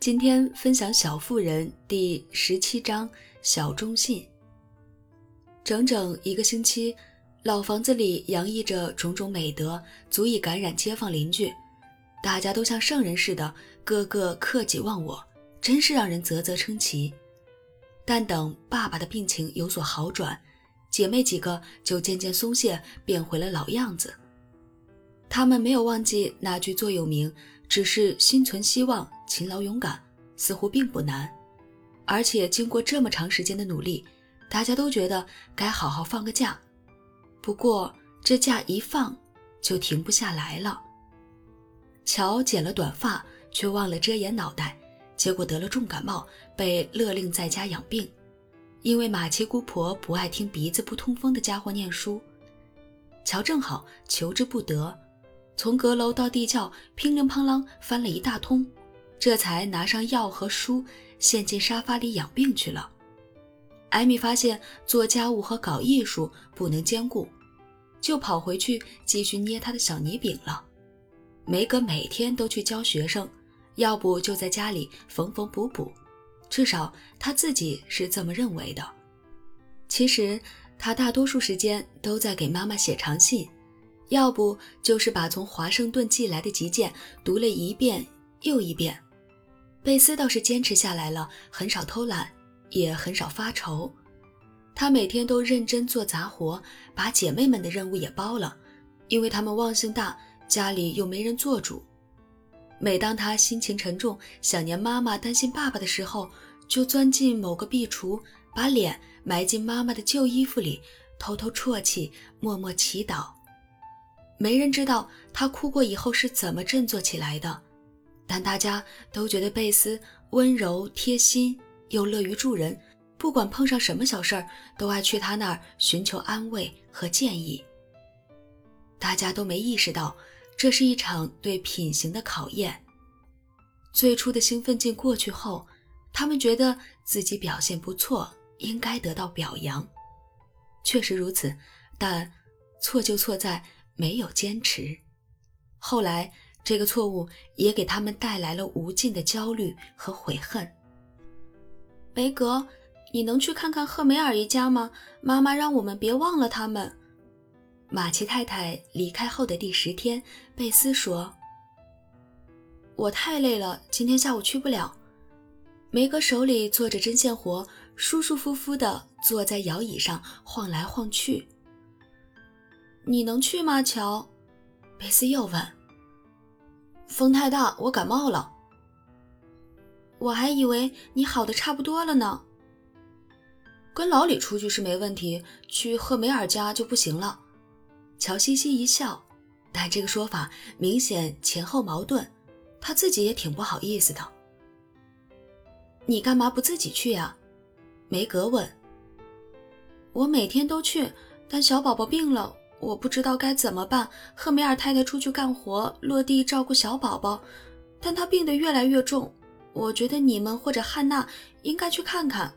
今天分享《小妇人》第十七章《小忠信》。整整一个星期，老房子里洋溢着种种美德，足以感染街坊邻居。大家都像圣人似的，个个克己忘我，真是让人啧啧称奇。但等爸爸的病情有所好转，姐妹几个就渐渐松懈，变回了老样子。他们没有忘记那句座右铭，只是心存希望，勤劳勇敢，似乎并不难。而且经过这么长时间的努力，大家都觉得该好好放个假。不过这假一放，就停不下来了。乔剪了短发，却忘了遮掩脑袋，结果得了重感冒，被勒令在家养病。因为马七姑婆不爱听鼻子不通风的家伙念书，乔正好求之不得。从阁楼到地窖，乒铃乓啷翻了一大通，这才拿上药和书，陷进沙发里养病去了。艾米发现做家务和搞艺术不能兼顾，就跑回去继续捏他的小泥饼了。梅格每天都去教学生，要不就在家里缝缝补补，至少他自己是这么认为的。其实他大多数时间都在给妈妈写长信。要不就是把从华盛顿寄来的急件读了一遍又一遍。贝斯倒是坚持下来了，很少偷懒，也很少发愁。他每天都认真做杂活，把姐妹们的任务也包了，因为她们忘性大，家里又没人做主。每当他心情沉重，想念妈妈，担心爸爸的时候，就钻进某个壁橱，把脸埋进妈妈的旧衣服里，偷偷啜泣，默默祈祷。没人知道他哭过以后是怎么振作起来的，但大家都觉得贝斯温柔贴心又乐于助人，不管碰上什么小事儿，都爱去他那儿寻求安慰和建议。大家都没意识到，这是一场对品行的考验。最初的兴奋劲过去后，他们觉得自己表现不错，应该得到表扬。确实如此，但错就错在。没有坚持，后来这个错误也给他们带来了无尽的焦虑和悔恨。梅格，你能去看看赫梅尔一家吗？妈妈让我们别忘了他们。马奇太太离开后的第十天，贝斯说：“我太累了，今天下午去不了。”梅格手里做着针线活，舒舒服服地坐在摇椅上晃来晃去。你能去吗，乔？贝斯又问。风太大，我感冒了。我还以为你好的差不多了呢。跟老李出去是没问题，去赫梅尔家就不行了。乔嘻嘻一笑，但这个说法明显前后矛盾，他自己也挺不好意思的。你干嘛不自己去呀？梅格问。我每天都去，但小宝宝病了。我不知道该怎么办。赫梅尔太太出去干活，落地照顾小宝宝，但她病得越来越重。我觉得你们或者汉娜应该去看看。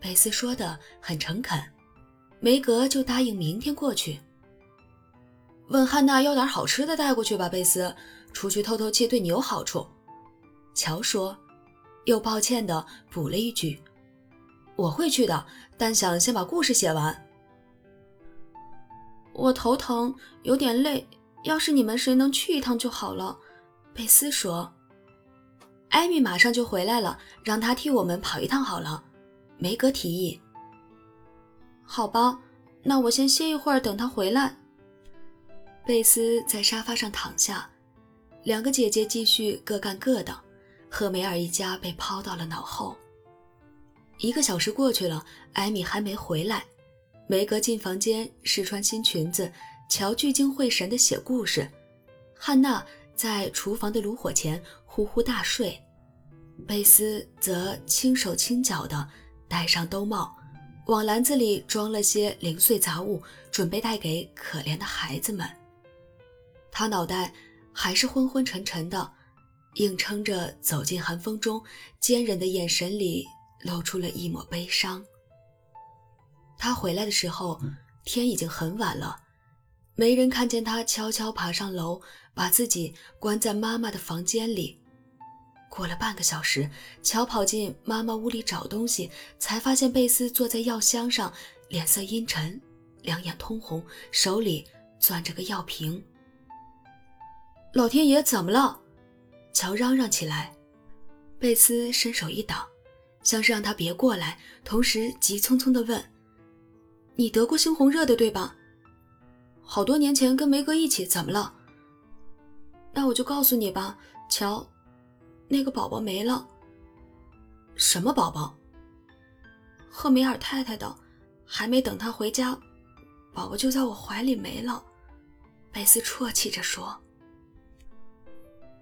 贝斯说的很诚恳，梅格就答应明天过去。问汉娜要点好吃的带过去吧。贝斯，出去透透气对你有好处。乔说，又抱歉地补了一句：“我会去的，但想先把故事写完。”我头疼，有点累。要是你们谁能去一趟就好了，贝斯说。艾米马上就回来了，让他替我们跑一趟好了。梅格提议。好吧，那我先歇一会儿，等他回来。贝斯在沙发上躺下，两个姐姐继续各干各的，赫梅尔一家被抛到了脑后。一个小时过去了，艾米还没回来。梅格进房间试穿新裙子，乔聚精会神地写故事，汉娜在厨房的炉火前呼呼大睡，贝斯则轻手轻脚地戴上兜帽，往篮子里装了些零碎杂物，准备带给可怜的孩子们。他脑袋还是昏昏沉沉的，硬撑着走进寒风中，坚忍的眼神里露出了一抹悲伤。他回来的时候，天已经很晚了，没人看见他悄悄爬上楼，把自己关在妈妈的房间里。过了半个小时，乔跑进妈妈屋里找东西，才发现贝斯坐在药箱上，脸色阴沉，两眼通红，手里攥着个药瓶。老天爷，怎么了？乔嚷嚷起来。贝斯伸手一挡，像是让他别过来，同时急匆匆地问：“你得过猩红热的对吧？好多年前跟梅哥一起，怎么了？”那我就告诉你吧，乔。那个宝宝没了。什么宝宝？赫梅尔太太的，还没等她回家，宝宝就在我怀里没了。贝斯啜泣着说：“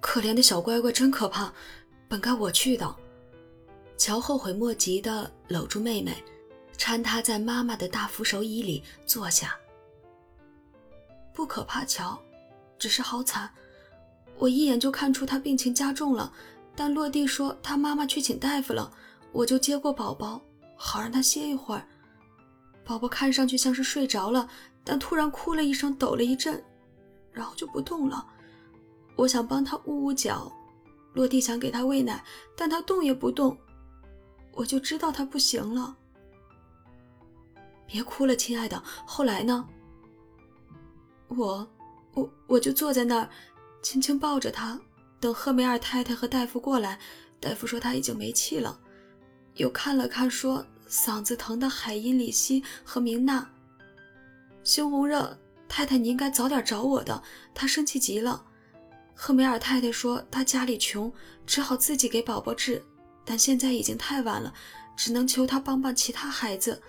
可怜的小乖乖，真可怕，本该我去的。”乔后悔莫及地搂住妹妹，搀他在妈妈的大扶手椅里坐下。不可怕，乔，只是好惨。我一眼就看出他病情加重了，但落地说他妈妈去请大夫了，我就接过宝宝，好让他歇一会儿。宝宝看上去像是睡着了，但突然哭了一声，抖了一阵，然后就不动了。我想帮他捂捂脚，落地想给他喂奶，但他动也不动，我就知道他不行了。别哭了，亲爱的。后来呢？我，我，我就坐在那儿。轻轻抱着他，等赫梅尔太太和大夫过来。大夫说他已经没气了，又看了看，说嗓子疼的海因里希和明娜。猩红热太太，你应该早点找我的。他生气极了。赫梅尔太太说她家里穷，只好自己给宝宝治，但现在已经太晚了，只能求他帮帮其他孩子。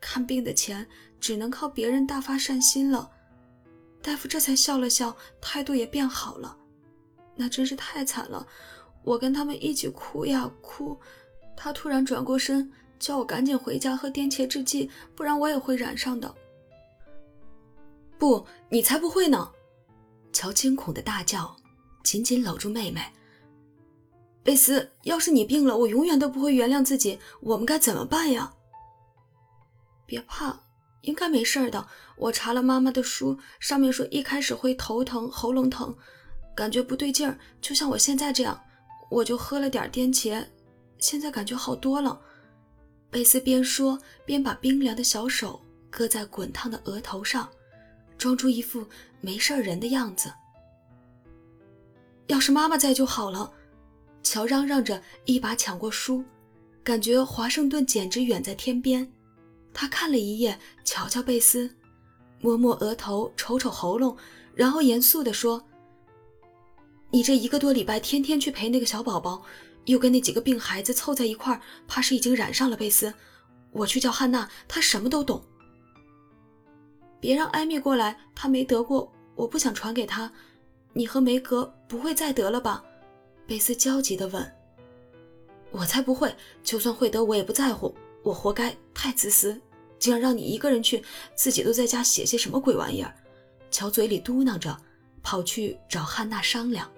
看病的钱只能靠别人大发善心了。大夫这才笑了笑，态度也变好了。那真是太惨了，我跟他们一起哭呀哭。他突然转过身，叫我赶紧回家喝颠茄制剂，不然我也会染上的。不，你才不会呢！乔惊恐的大叫，紧紧搂住妹妹。贝斯，要是你病了，我永远都不会原谅自己。我们该怎么办呀？别怕。应该没事的。我查了妈妈的书，上面说一开始会头疼、喉咙疼，感觉不对劲儿，就像我现在这样。我就喝了点颠茄，现在感觉好多了。贝斯边说边把冰凉的小手搁在滚烫的额头上，装出一副没事人的样子。要是妈妈在就好了。乔嚷嚷着，一把抢过书，感觉华盛顿简直远在天边。他看了一眼，瞧瞧贝斯，摸摸额头，瞅瞅喉咙，然后严肃地说：“你这一个多礼拜天天去陪那个小宝宝，又跟那几个病孩子凑在一块儿，怕是已经染上了。贝斯，我去叫汉娜，她什么都懂。别让艾米过来，她没得过，我不想传给她。你和梅格不会再得了吧？”贝斯焦急地问。“我才不会，就算会得，我也不在乎。”我活该，太自私，竟然让你一个人去，自己都在家写些什么鬼玩意儿。乔嘴里嘟囔着，跑去找汉娜商量。